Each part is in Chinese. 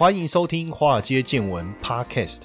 欢迎收听《华尔街见闻》Podcast。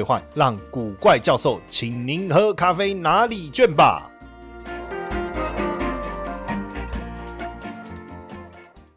换，让古怪教授请您喝咖啡拿礼券吧。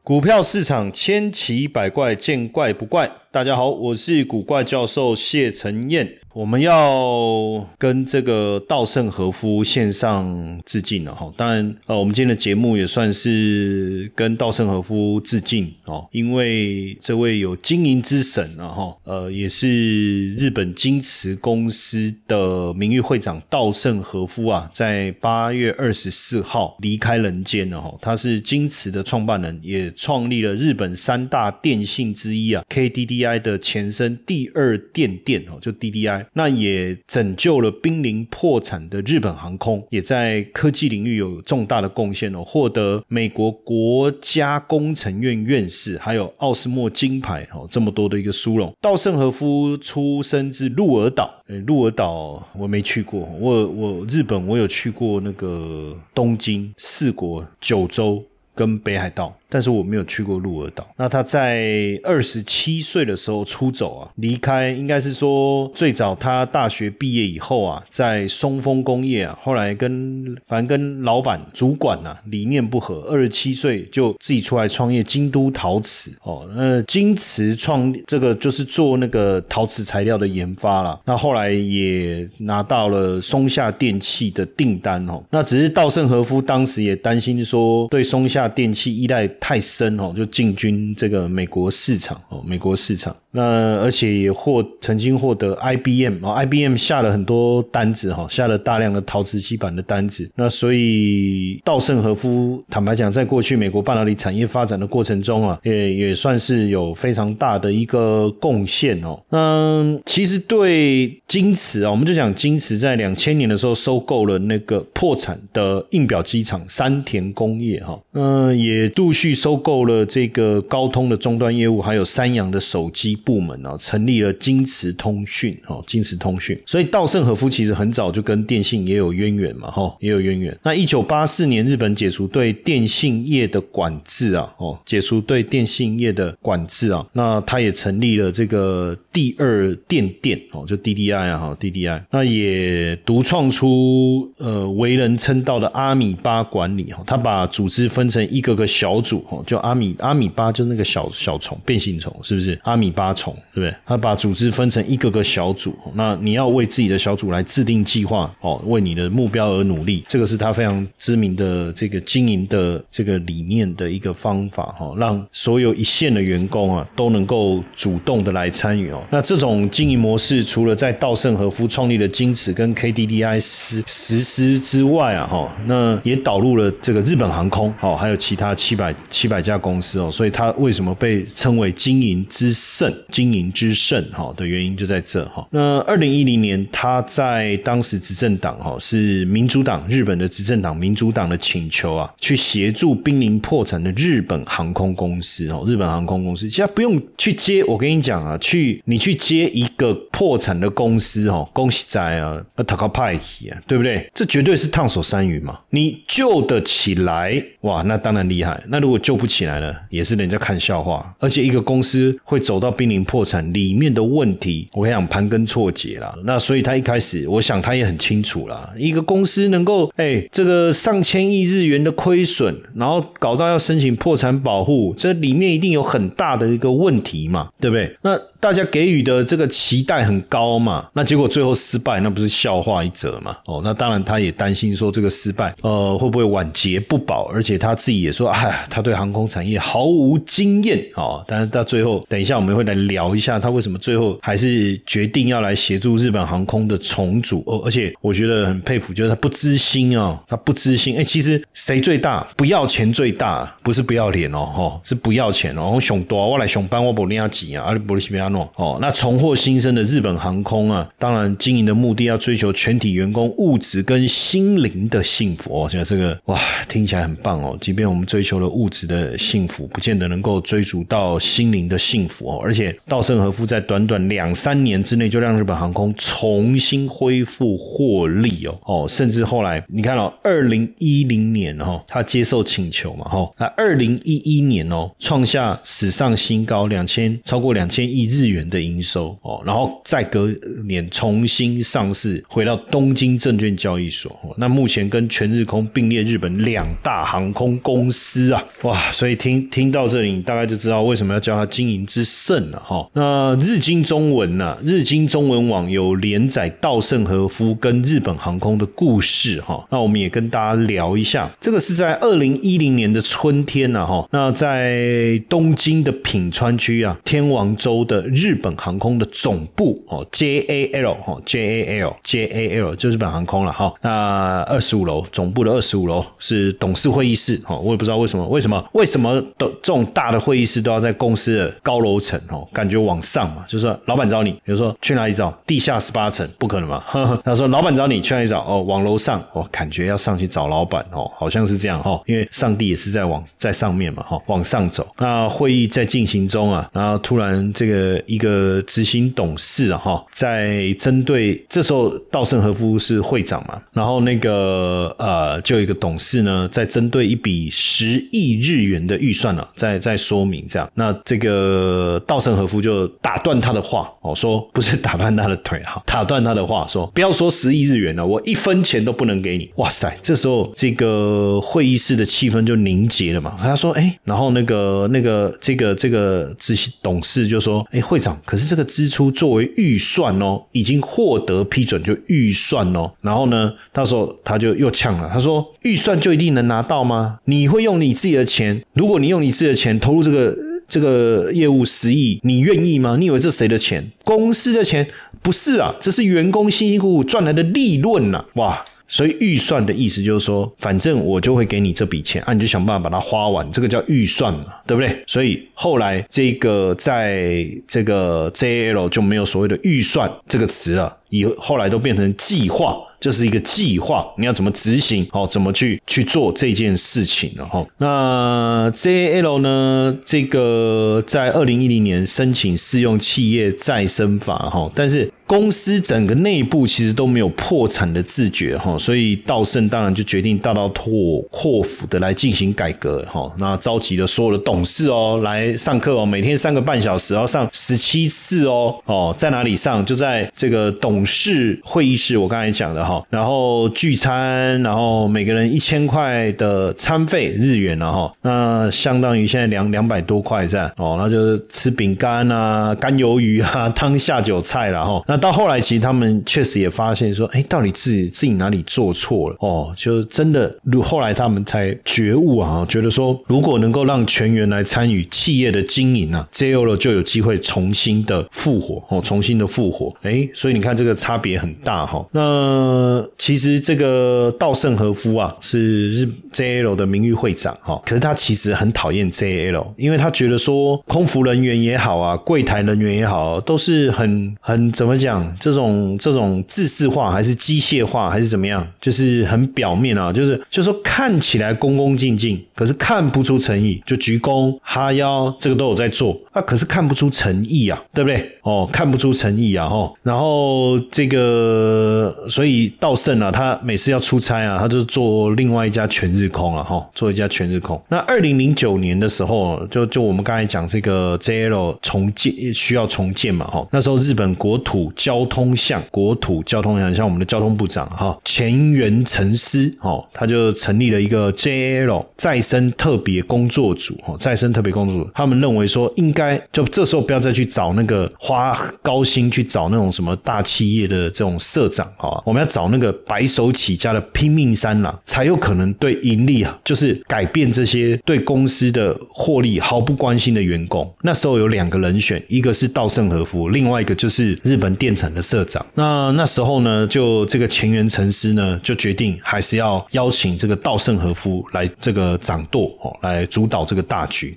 股票市场千奇百怪，见怪不怪。大家好，我是古怪教授谢承彦。我们要跟这个稻盛和夫献上致敬了哈。当然，呃，我们今天的节目也算是跟稻盛和夫致敬哦，因为这位有经营之神啊哈，呃，也是日本京瓷公司的名誉会长稻盛和夫啊，在八月二十四号离开人间了哈。他是京瓷的创办人，也创立了日本三大电信之一啊 KDDI I 的前身第二电电哦，就 DDI。那也拯救了濒临破产的日本航空，也在科技领域有重大的贡献哦，获得美国国家工程院院士，还有奥斯莫金牌哦，这么多的一个殊荣。稻盛和夫出生自鹿儿岛，鹿儿岛我没去过，我我日本我有去过那个东京、四国、九州跟北海道。但是我没有去过鹿儿岛。那他在二十七岁的时候出走啊，离开应该是说最早他大学毕业以后啊，在松丰工业啊，后来跟反正跟老板主管呐理念不合，二十七岁就自己出来创业京都陶瓷哦。那京瓷创这个就是做那个陶瓷材料的研发啦。那后来也拿到了松下电器的订单哦。那只是稻盛和夫当时也担心说对松下电器依赖。太深哦，就进军这个美国市场哦，美国市场。那而且也获曾经获得 IBM 啊，IBM 下了很多单子哈，下了大量的陶瓷基板的单子。那所以稻盛和夫坦白讲，在过去美国半导体产业发展的过程中啊，也也算是有非常大的一个贡献哦。那其实对京瓷啊，我们就讲京瓷在两千年的时候收购了那个破产的印表机厂山田工业哈，嗯，也陆续收购了这个高通的终端业务，还有三洋的手机。部门啊，成立了京瓷通讯，哦，京瓷通讯。所以稻盛和夫其实很早就跟电信也有渊源嘛，哈，也有渊源。那一九八四年，日本解除对电信业的管制啊，哦，解除对电信业的管制啊，那他也成立了这个第二电电，哦，就 DDI 啊，哈，DDI。那也独创出呃为人称道的阿米巴管理，哈，他把组织分成一个个小组，哦，就阿米阿米巴，就那个小小虫，变形虫，是不是？阿米巴。虫对不对？他把组织分成一个个小组，那你要为自己的小组来制定计划哦，为你的目标而努力，这个是他非常知名的这个经营的这个理念的一个方法哈，让所有一线的员工啊都能够主动的来参与哦。那这种经营模式，除了在稻盛和夫创立的京瓷跟 KDDI 实实施之外啊哈，那也导入了这个日本航空哦，还有其他七百七百家公司哦，所以它为什么被称为经营之圣？经营之圣哈的原因就在这哈。那二零一零年，他在当时执政党哈是民主党，日本的执政党民主党的请求啊，去协助濒临破产的日本航空公司哦。日本航空公司其实不用去接，我跟你讲啊，去你去接一个破产的公司哦，恭喜仔啊，那他靠派系啊，对不对？这绝对是烫手山芋嘛。你救得起来哇，那当然厉害。那如果救不起来了，也是人家看笑话。而且一个公司会走到濒临破产里面的问题，我想盘根错节了。那所以他一开始，我想他也很清楚啦。一个公司能够，哎，这个上千亿日元的亏损，然后搞到要申请破产保护，这里面一定有很大的一个问题嘛，对不对？那。大家给予的这个期待很高嘛，那结果最后失败，那不是笑话一则嘛？哦，那当然他也担心说这个失败，呃，会不会晚节不保？而且他自己也说，哎，他对航空产业毫无经验哦。但是到最后，等一下我们会来聊一下他为什么最后还是决定要来协助日本航空的重组。哦，而且我觉得很佩服，就是他不知心啊，他不知心。哎，其实谁最大？不要钱最大，不是不要脸哦，哈，是不要钱哦。熊多，我来熊班，我不领要挤啊，而不是不要。诺哦。那重获新生的日本航空啊，当然经营的目的要追求全体员工物质跟心灵的幸福哦。现在这个哇，听起来很棒哦。即便我们追求了物质的幸福，不见得能够追逐到心灵的幸福哦。而且稻盛和夫在短短两三年之内，就让日本航空重新恢复获利哦哦，甚至后来你看哦，二零一零年哦，他接受请求嘛哈，那二零一一年哦，创下史上新高两千超过两千亿日日元的营收哦，然后再隔年重新上市，回到东京证券交易所。那目前跟全日空并列日本两大航空公司啊，哇！所以听听到这里，你大概就知道为什么要叫它经营之圣了哈。那日经中文呢？日经中文网有连载稻盛和夫跟日本航空的故事哈。那我们也跟大家聊一下，这个是在二零一零年的春天呢哈。那在东京的品川区啊，天王洲的日本航空的总部哦，JAL 哦，JAL JAL 就日本航空了哈。那二十五楼总部的二十五楼是董事会议室哦，我也不知道为什么，为什么为什么的这种大的会议室都要在公司的高楼层哦？感觉往上嘛，就是说老板找你，比如说去哪里找？地下十八层不可能嘛？他说老板找你去哪里找？哦，往楼上哦，感觉要上去找老板哦，好像是这样哈，因为上帝也是在往在上面嘛哈，往上走。那会议在进行中啊，然后突然这个一个执行董事啊哈，在针对这时候稻盛和夫是会长嘛，然后那个呃，就有一个董事呢，在针对一笔十亿日元的预算呢，在在说明这样。那这个稻盛和夫就打断他的话哦，说不是打断他的腿哈，打断他的话说，不要说十亿日元了，我一分钱都不能给你。哇塞，这时候这个会议室的气氛就凝结了嘛。他说，哎，然后那个那个这个这个执行董事就说，哎，会长，可是这个支出作为预算哦，已经获得批准，就预算哦。然后呢，到时候他就又呛了，他说，预算就一定能拿到吗？你会用你自己的钱？如果你用你自己的钱投入这个这个业务十亿，你愿意吗？你以为这谁的钱？公司的钱？不是啊，这是员工辛辛苦苦赚来的利润呐！哇，所以预算的意思就是说，反正我就会给你这笔钱，啊，你就想办法把它花完，这个叫预算嘛，对不对？所以后来这个在这个 JL 就没有所谓的预算这个词了，以后来都变成计划。这是一个计划，你要怎么执行？哦，怎么去去做这件事情？然后，那 JL 呢？这个在二零一零年申请适用企业再生法，哈，但是公司整个内部其实都没有破产的自觉，哈，所以道盛当然就决定大刀阔阔斧的来进行改革，哈，那召集了所有的董事哦来上课哦，每天三个半小时，要上十七次哦，哦，在哪里上？就在这个董事会议室，我刚才讲的哈。然后聚餐，然后每个人一千块的餐费日元，了哈那相当于现在两两百多块这样哦，那就是吃饼干啊、干鱿鱼啊、汤下酒菜了哈那到后来，其实他们确实也发现说，哎，到底自己自己哪里做错了哦？就真的，如后来他们才觉悟啊，觉得说，如果能够让全员来参与企业的经营啊，JO 了就有机会重新的复活哦，重新的复活。哎，所以你看这这个差别很大哈。那，其实这个稻盛和夫啊，是日 JL 的名誉会长哈，可是他其实很讨厌 JL，因为他觉得说空服人员也好啊，柜台人员也好，都是很很怎么讲，这种这种自式化还是机械化还是怎么样，就是很表面啊，就是就说看起来恭恭敬敬，可是看不出诚意，就鞠躬哈腰，这个都有在做啊，可是看不出诚意啊，对不对？哦，看不出诚意啊，哦，然后这个所以。道盛啊，他每次要出差啊，他就做另外一家全日空啊，哈，做一家全日空。那二零零九年的时候，就就我们刚才讲这个 JL 重建需要重建嘛，哈，那时候日本国土交通项国土交通项像我们的交通部长哈前原成司哦，他就成立了一个 JL 再生特别工作组，哈，再生特别工作组，他们认为说应该就这时候不要再去找那个花高薪去找那种什么大企业的这种社长，哈，我们要找。那个白手起家的拼命三郎，才有可能对盈利啊，就是改变这些对公司的获利毫不关心的员工。那时候有两个人选，一个是稻盛和夫，另外一个就是日本电产的社长。那那时候呢，就这个前原诚司呢，就决定还是要邀请这个稻盛和夫来这个掌舵哦，来主导这个大局。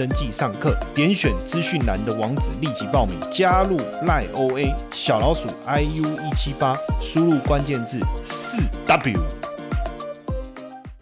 登记上课，点选资讯栏的网址立即报名，加入赖 OA 小老鼠 iu 一七八，输入关键字四 W。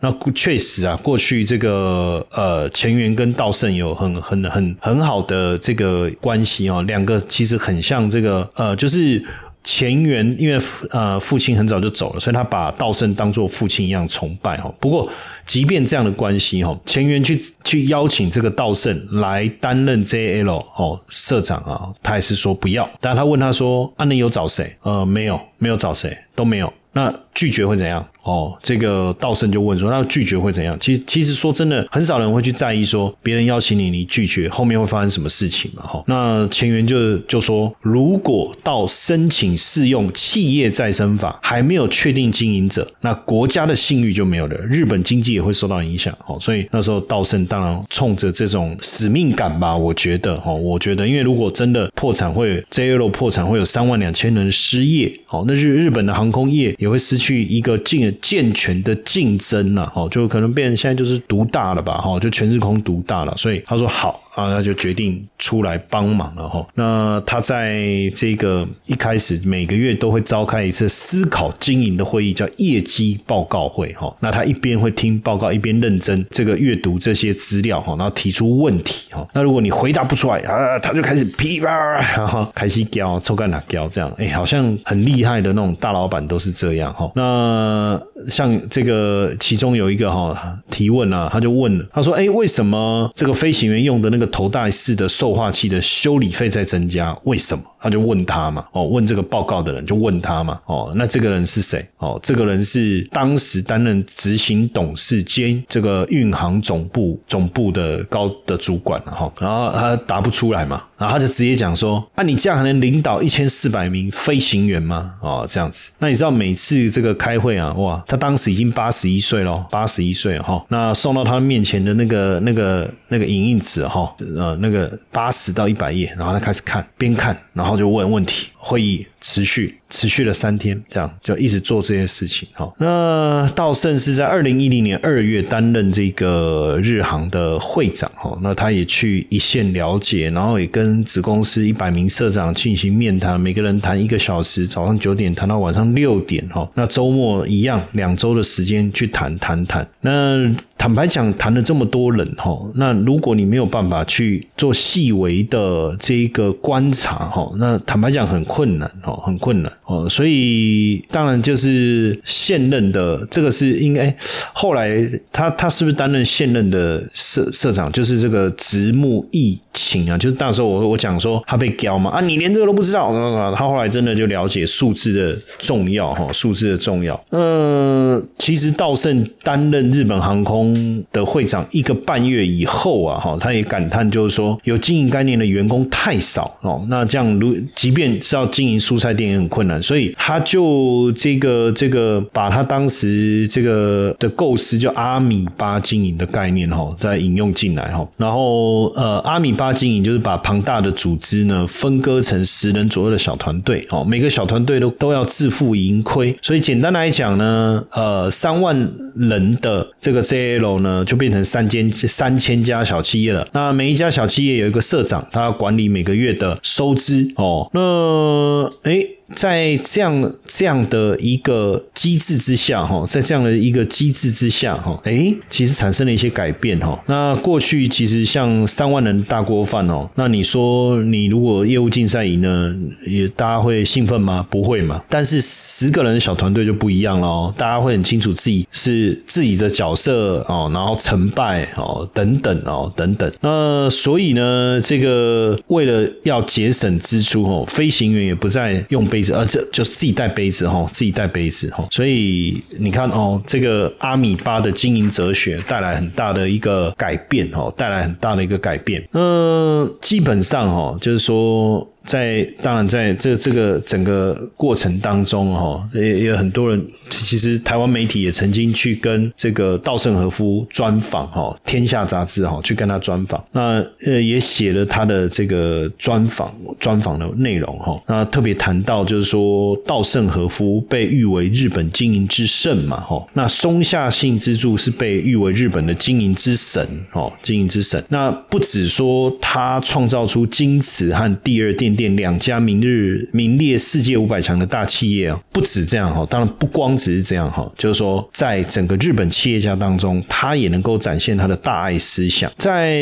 那确实啊，过去这个呃前缘跟道圣有很很很很好的这个关系哦，两个其实很像这个呃就是。前缘因为呃父亲很早就走了，所以他把道圣当做父亲一样崇拜哦。不过即便这样的关系哈，前缘去去邀请这个道圣来担任 JL 哦社长啊，他还是说不要。但他问他说：“啊，你有找谁？呃，没有，没有找谁，都没有。那拒绝会怎样？”哦，这个道圣就问说：“那拒绝会怎样？”其实，其实说真的，很少人会去在意说别人邀请你，你拒绝后面会发生什么事情嘛？哈，那前缘就就说，如果到申请适用企业再生法还没有确定经营者，那国家的信誉就没有了，日本经济也会受到影响。哦，所以那时候道圣当然冲着这种使命感吧，我觉得，哈，我觉得，因为如果真的破产会 JL 破产会有三万两千人失业，哦，那日日本的航空业也会失去去一个进。健全的竞争了，哦，就可能变成现在就是独大了吧，哈，就全日空独大了，所以他说好。啊，他就决定出来帮忙了哈。那他在这个一开始每个月都会召开一次思考经营的会议，叫业绩报告会哈。那他一边会听报告，一边认真这个阅读这些资料哈，然后提出问题哈。那如果你回答不出来啊，他就开始噼啪，然后 开始教抽干哪教这样，哎，好像很厉害的那种大老板都是这样哈。那像这个其中有一个哈提问啊，他就问了，他说：“哎，为什么这个飞行员用的那个？”头戴式的受化器的修理费在增加，为什么？他就问他嘛，哦，问这个报告的人就问他嘛，哦，那这个人是谁？哦，这个人是当时担任执行董事兼这个运航总部总部的高的主管了哈，然后他答不出来嘛，然后他就直接讲说，啊，你这样还能领导一千四百名飞行员吗？哦，这样子，那你知道每次这个开会啊，哇，他当时已经八十一岁了，八十一岁哈，那送到他面前的那个那个那个影印纸哈，呃，那个八十到一百页，然后他开始看，边看。然后就问问题，会议持续。持续了三天，这样就一直做这些事情。好，那道圣是在二零一零年二月担任这个日航的会长。哈，那他也去一线了解，然后也跟子公司一百名社长进行面谈，每个人谈一个小时，早上九点谈到晚上六点。哈，那周末一样，两周的时间去谈谈谈。那坦白讲，谈了这么多人，哈，那如果你没有办法去做细微的这一个观察，哈，那坦白讲很困难，哦，很困难。哦，所以当然就是现任的这个是应该后来他他是不是担任现任的社社长？就是这个直木义晴啊，就是那时候我我讲说他被刁嘛啊，你连这个都不知道，他后来真的就了解数字的重要哈，数字的重要。嗯，其实稻盛担任日本航空的会长一个半月以后啊，哈，他也感叹就是说有经营概念的员工太少哦，那这样如即便是要经营数蔬菜店也很困难。所以他就这个这个把他当时这个的构思叫阿米巴经营的概念哈，再引用进来哈。然后呃，阿米巴经营就是把庞大的组织呢分割成十人左右的小团队哦，每个小团队都都要自负盈亏。所以简单来讲呢，呃，三万人的这个 JL 呢就变成三千三千家小企业了。那每一家小企业有一个社长，他要管理每个月的收支哦。那哎。在这样这样的一个机制之下，哈，在这样的一个机制之下，哈，哎，其实产生了一些改变，哈。那过去其实像三万人大锅饭哦，那你说你如果业务竞赛赢了，也大家会兴奋吗？不会嘛。但是十个人小团队就不一样了哦，大家会很清楚自己是自己的角色哦，然后成败哦等等哦等等。那所以呢，这个为了要节省支出哦，飞行员也不再用飞。杯子，呃，这就自己带杯子哈，自己带杯子哈。所以你看哦，这个阿米巴的经营哲学带来很大的一个改变哦，带来很大的一个改变。嗯，基本上哈，就是说。在当然，在这这个整个过程当中，哈，也有很多人。其实台湾媒体也曾经去跟这个稻盛和夫专访，哈，《天下》杂志，哈，去跟他专访。那呃，也写了他的这个专访，专访的内容，哈。那特别谈到，就是说稻盛和夫被誉为日本经营之圣嘛，哈。那松下幸之助是被誉为日本的经营之神，哦，经营之神。那不止说他创造出京瓷和第二电电两家明日名列世界五百强的大企业啊，不止这样，哈。当然不光。只是这样哈，就是说，在整个日本企业家当中，他也能够展现他的大爱思想。在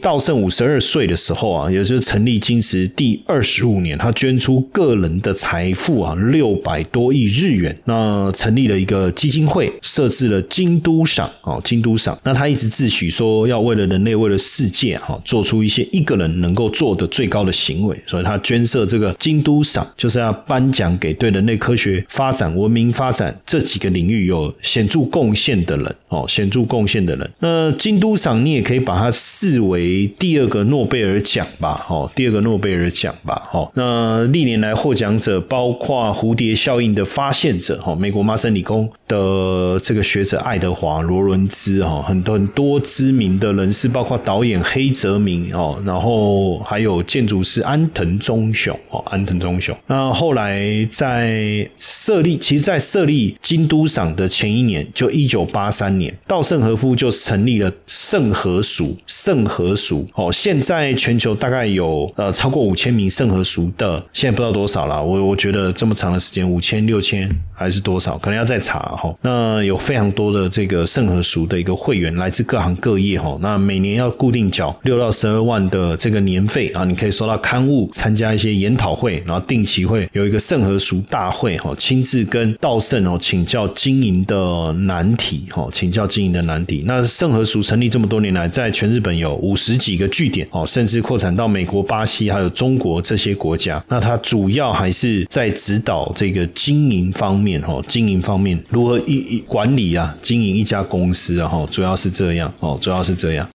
稻盛五十二岁的时候啊，也就是成立金石第二十五年，他捐出个人的财富啊六百多亿日元，那成立了一个基金会，设置了京都赏哦，京都赏。那他一直自诩说要为了人类，为了世界哈，做出一些一个人能够做的最高的行为，所以他捐设这个京都赏，就是要颁奖给对人类科学发展、文明发展。这几个领域有显著贡献的人哦，显著贡献的人。那京都赏你也可以把它视为第二个诺贝尔奖吧，哦，第二个诺贝尔奖吧，哦。那历年来获奖者包括蝴蝶效应的发现者，哦，美国麻省理工的这个学者爱德华罗伦兹，哈，很多很多知名的人士，包括导演黑泽明，哦，然后还有建筑师安藤忠雄，哦，安藤忠雄。那后来在设立，其实，在设立。京都赏的前一年，就一九八三年，稻盛和夫就成立了盛和塾。盛和塾哦，现在全球大概有呃超过五千名盛和塾的，现在不知道多少了。我我觉得这么长的时间，五千六千还是多少，可能要再查哈。那有非常多的这个盛和塾的一个会员，来自各行各业哈。那每年要固定缴六到十二万的这个年费啊，你可以收到刊物，参加一些研讨会，然后定期会有一个盛和塾大会哈，亲自跟稻盛哦。请教经营的难题，哈，请教经营的难题。那盛和塾成立这么多年来，在全日本有五十几个据点，哦，甚至扩展到美国、巴西还有中国这些国家。那它主要还是在指导这个经营方面，哈，经营方面如何一管理啊，经营一家公司啊，哈，主要是这样，哦，主要是这样。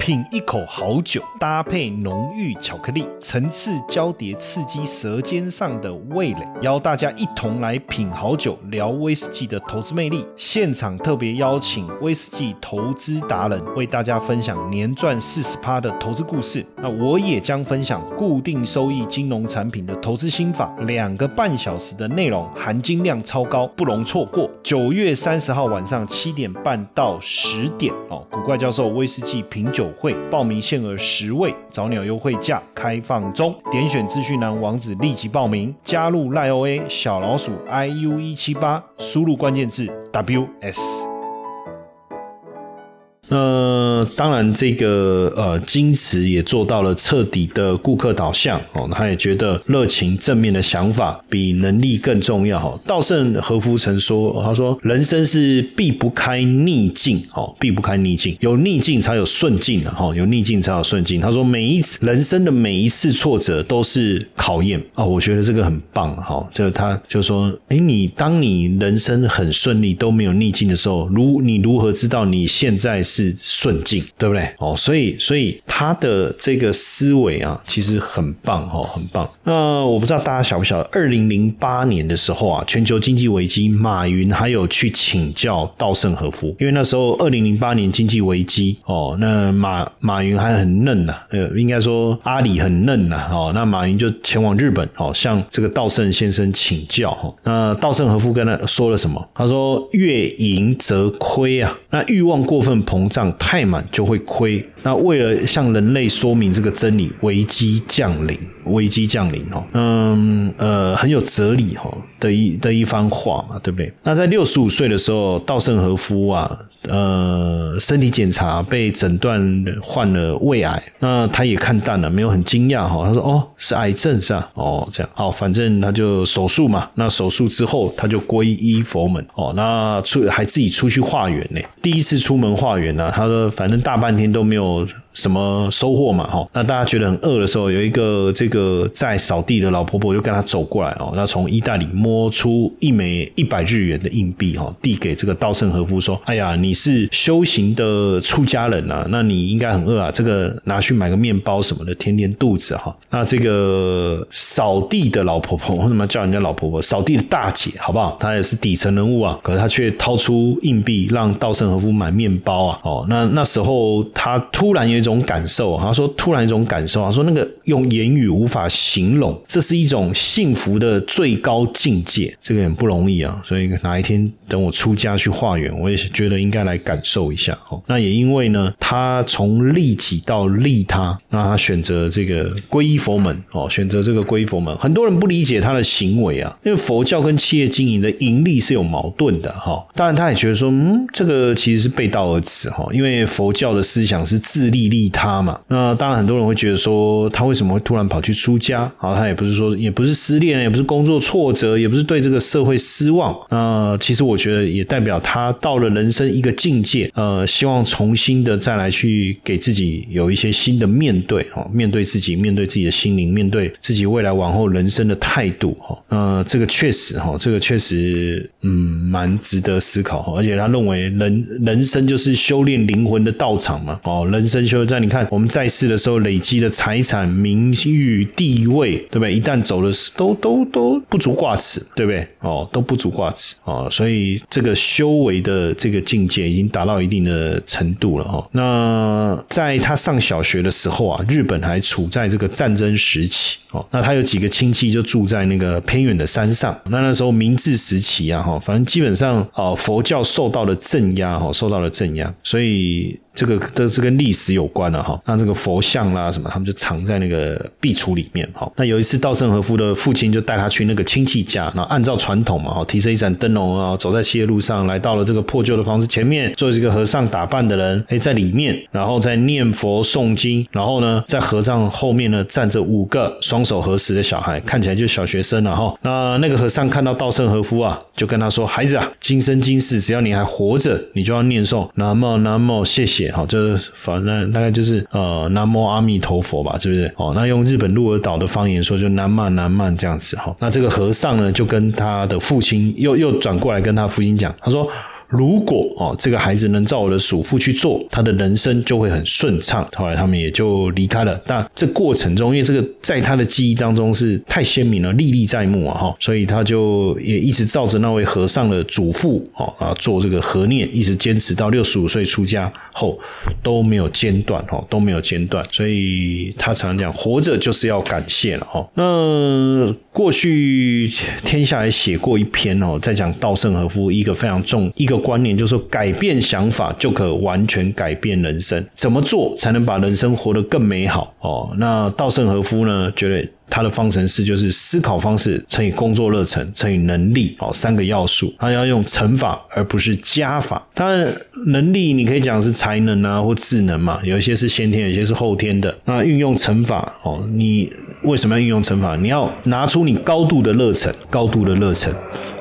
品一口好酒，搭配浓郁巧克力，层次交叠，刺激舌尖上的味蕾。邀大家一同来品好酒，聊威士忌的投资魅力。现场特别邀请威士忌投资达人，为大家分享年赚四十趴的投资故事。那我也将分享固定收益金融产品的投资心法。两个半小时的内容，含金量超高，不容错过。九月三十号晚上七点半到十点哦，古怪教授威士忌品酒。会报名限额十位，早鸟优惠价开放中，点选资讯栏网址立即报名，加入赖 OA 小老鼠 iu 一七八，输入关键字 ws。那当然，这个呃，金池也做到了彻底的顾客导向哦，他也觉得热情正面的想法比能力更重要哈。稻盛和夫曾说，他说人生是避不开逆境哦，避不开逆境，有逆境才有顺境的哈，有逆境才有顺境。他说每一次人生的每一次挫折都是考验哦，我觉得这个很棒哈。就他就说，哎，你当你人生很顺利都没有逆境的时候，如你如何知道你现在是？是顺境，对不对？哦，所以，所以他的这个思维啊，其实很棒哦，很棒。那我不知道大家晓不晓得，二零零八年的时候啊，全球经济危机，马云还有去请教稻盛和夫，因为那时候二零零八年经济危机哦，那马马云还很嫩呐，呃，应该说阿里很嫩呐，哦，那马云就前往日本哦，向这个稻盛先生请教哈。那稻盛和夫跟他说了什么？他说：“越盈则亏啊，那欲望过分膨。”膨胀太满就会亏。那为了向人类说明这个真理，危机降临，危机降临哦，嗯呃，很有哲理哈的一的一番话嘛，对不对？那在六十五岁的时候，稻盛和夫啊。呃，身体检查被诊断患了胃癌，那他也看淡了，没有很惊讶哈。他说：“哦，是癌症是吧？哦，这样好，反正他就手术嘛。那手术之后，他就皈依佛门哦。那出还自己出去化缘呢。第一次出门化缘呢，他说反正大半天都没有 old. 什么收获嘛，哈。那大家觉得很饿的时候，有一个这个在扫地的老婆婆就跟他走过来哦，那从衣袋里摸出一枚一百日元的硬币哈，递给这个稻盛和夫说：“哎呀，你是修行的出家人啊，那你应该很饿啊，这个拿去买个面包什么的，填填肚子哈。”那这个扫地的老婆婆 为什么叫人家老婆婆？扫地的大姐好不好？她也是底层人物啊，可是她却掏出硬币让稻盛和夫买面包啊。哦，那那时候他突然有一种感受，他说突然一种感受啊，说那个用言语无法形容，这是一种幸福的最高境界，这个很不容易啊。所以哪一天等我出家去化缘，我也觉得应该来感受一下哦。那也因为呢，他从利己到利他，那他选择这个皈依佛门哦，选择这个皈依佛门，很多人不理解他的行为啊，因为佛教跟企业经营的盈利是有矛盾的哈。当然，他也觉得说，嗯，这个其实是背道而驰哈，因为佛教的思想是自利利他嘛。那当然，很多人会觉得说，他为什么会突然跑去出家？啊，他也不是说，也不是失恋，也不是工作挫折，也不是对这个社会失望。那其实我觉得也代表他到了人生一个境界，呃，希望重新的再来去给自己有一些新的面对哦，面对自己，面对自己的心灵，面对自己未来往后人生的态度哈。那这个确实哈，这个确实嗯，蛮值得思考。而且他认为人人生就是修炼灵魂的道场嘛。哦，人生修在你看我们在世的时候累积的财产、名誉、地位，对不对？一旦走了，都都都不足挂齿，对不对？哦，都不足挂齿哦。所以这个修为的这个境界已经达到一定的程度了哈。那在他上小学的时候啊，日本还处在这个战争时期哦。那他有几个亲戚就住在那个偏远的山上。那那时候明治时期啊哈，反正基本上哦，佛教受到了镇压哈，受到了镇压，所以。这个都是跟历史有关的哈，那这个佛像啦什么，他们就藏在那个壁橱里面哈。那有一次稻盛和夫的父亲就带他去那个亲戚家，然后按照传统嘛哈，提着一盏灯笼啊，走在七叶路上，来到了这个破旧的房子前面，坐这个和尚打扮的人，哎，在里面，然后在念佛诵经，然后呢，在和尚后面呢站着五个双手合十的小孩，看起来就小学生了哈。那那个和尚看到稻盛和夫啊，就跟他说：“孩子啊，今生今世，只要你还活着，你就要念诵南无南无谢谢。”好，就是反正大概就是呃，南无阿弥陀佛吧，是不是？哦，那用日本鹿儿岛的方言说，就南曼南曼这样子哈。那这个和尚呢，就跟他的父亲又又转过来跟他父亲讲，他说。如果哦，这个孩子能照我的嘱咐去做，他的人生就会很顺畅。后来他们也就离开了。那这过程中，因为这个在他的记忆当中是太鲜明了，历历在目啊，哈，所以他就也一直照着那位和尚的嘱咐哦啊做这个和念，一直坚持到六十五岁出家后都没有间断，哈，都没有间断。所以他常讲，活着就是要感谢了，哈。那过去天下也写过一篇哦，在讲稻盛和夫一个非常重一个。观念就是说，改变想法就可完全改变人生。怎么做才能把人生活得更美好？哦，那稻盛和夫呢？觉得他的方程式就是思考方式乘以工作热忱乘以能力哦，三个要素。他要用乘法而不是加法。当然，能力你可以讲是才能啊，或智能嘛，有一些是先天，有些是后天的。那运用乘法哦，你为什么要运用乘法？你要拿出你高度的热忱，高度的热忱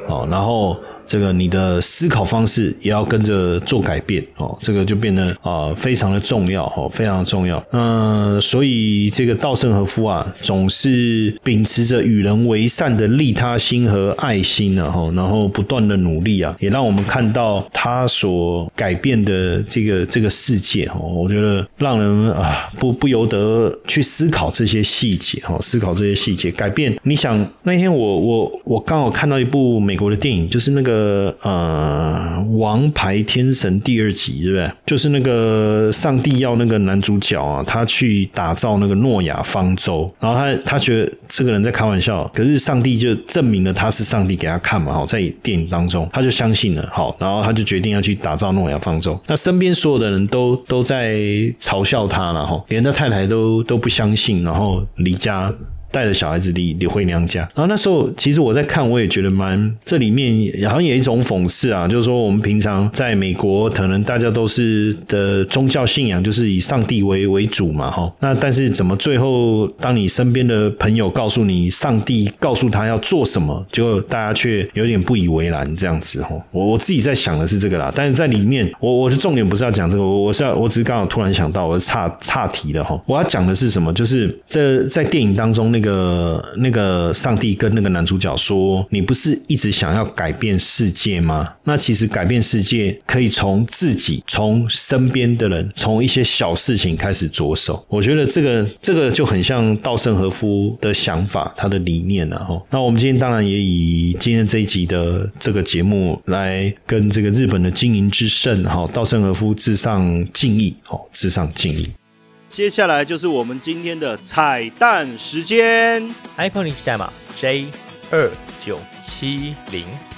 哦，然后。这个你的思考方式也要跟着做改变哦，这个就变得啊非常的重要哦，非常重要。嗯，所以这个稻盛和夫啊，总是秉持着与人为善的利他心和爱心啊，哈，然后不断的努力啊，也让我们看到他所改变的这个这个世界哦，我觉得让人啊不不由得去思考这些细节哈，思考这些细节改变。你想那天我我我刚好看到一部美国的电影，就是那个。呃呃，王牌天神第二集，对不对？就是那个上帝要那个男主角啊，他去打造那个诺亚方舟，然后他他觉得这个人在开玩笑，可是上帝就证明了他是上帝给他看嘛，好，在电影当中他就相信了，好，然后他就决定要去打造诺亚方舟。那身边所有的人都 都在嘲笑他了，哈，连他太太都都不相信，然后离家。带着小孩子离离回娘家。然后那时候其实我在看，我也觉得蛮这里面好像有一种讽刺啊，就是说我们平常在美国，可能大家都是的宗教信仰就是以上帝为为主嘛，哈。那但是怎么最后当你身边的朋友告诉你上帝告诉他要做什么，就大家却有点不以为然这样子，哈。我我自己在想的是这个啦，但是在里面，我我的重点不是要讲这个，我我是要我只是刚好突然想到，我岔岔题了哈。我要讲的是什么？就是这在电影当中，那那个那个上帝跟那个男主角说：“你不是一直想要改变世界吗？那其实改变世界可以从自己、从身边的人、从一些小事情开始着手。”我觉得这个这个就很像稻盛和夫的想法，他的理念了哈。那我们今天当然也以今天这一集的这个节目来跟这个日本的经营之圣哈稻盛和夫致上敬意，哦，致上敬意。接下来就是我们今天的彩蛋时间，iPhone 零代码 J 二九七零。